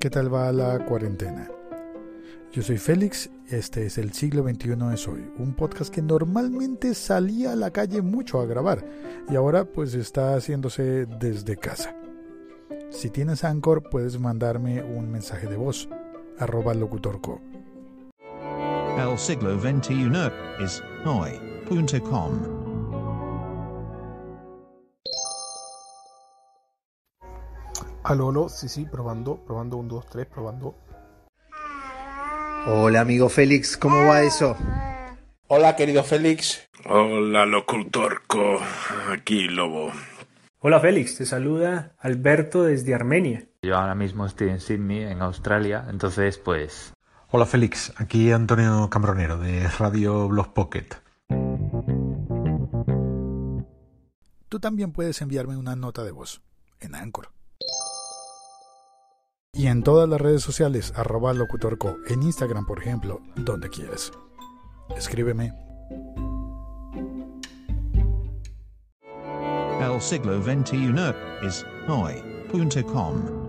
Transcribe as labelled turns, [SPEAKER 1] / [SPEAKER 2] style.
[SPEAKER 1] ¿Qué tal va la cuarentena? Yo soy Félix, este es el siglo XXI es hoy, un podcast que normalmente salía a la calle mucho a grabar y ahora pues está haciéndose desde casa. Si tienes Anchor puedes mandarme un mensaje de voz, arroba locutorco.
[SPEAKER 2] El siglo XXI es hoy.com.
[SPEAKER 3] Aló, aló, sí, sí, probando, probando, un, dos, tres, probando.
[SPEAKER 4] Hola amigo Félix, ¿cómo va eso?
[SPEAKER 3] Hola, querido Félix.
[SPEAKER 5] Hola, locutorco. Aquí, Lobo.
[SPEAKER 6] Hola Félix, te saluda Alberto desde Armenia.
[SPEAKER 7] Yo ahora mismo estoy en Sydney, en Australia, entonces pues...
[SPEAKER 8] Hola Félix, aquí Antonio Cambronero de Radio Blog Pocket.
[SPEAKER 1] Tú también puedes enviarme una nota de voz en Anchor. Y en todas las redes sociales, arroba locutorco, en Instagram por ejemplo, donde quieras. Escríbeme.
[SPEAKER 2] El siglo XXI es hoy.com.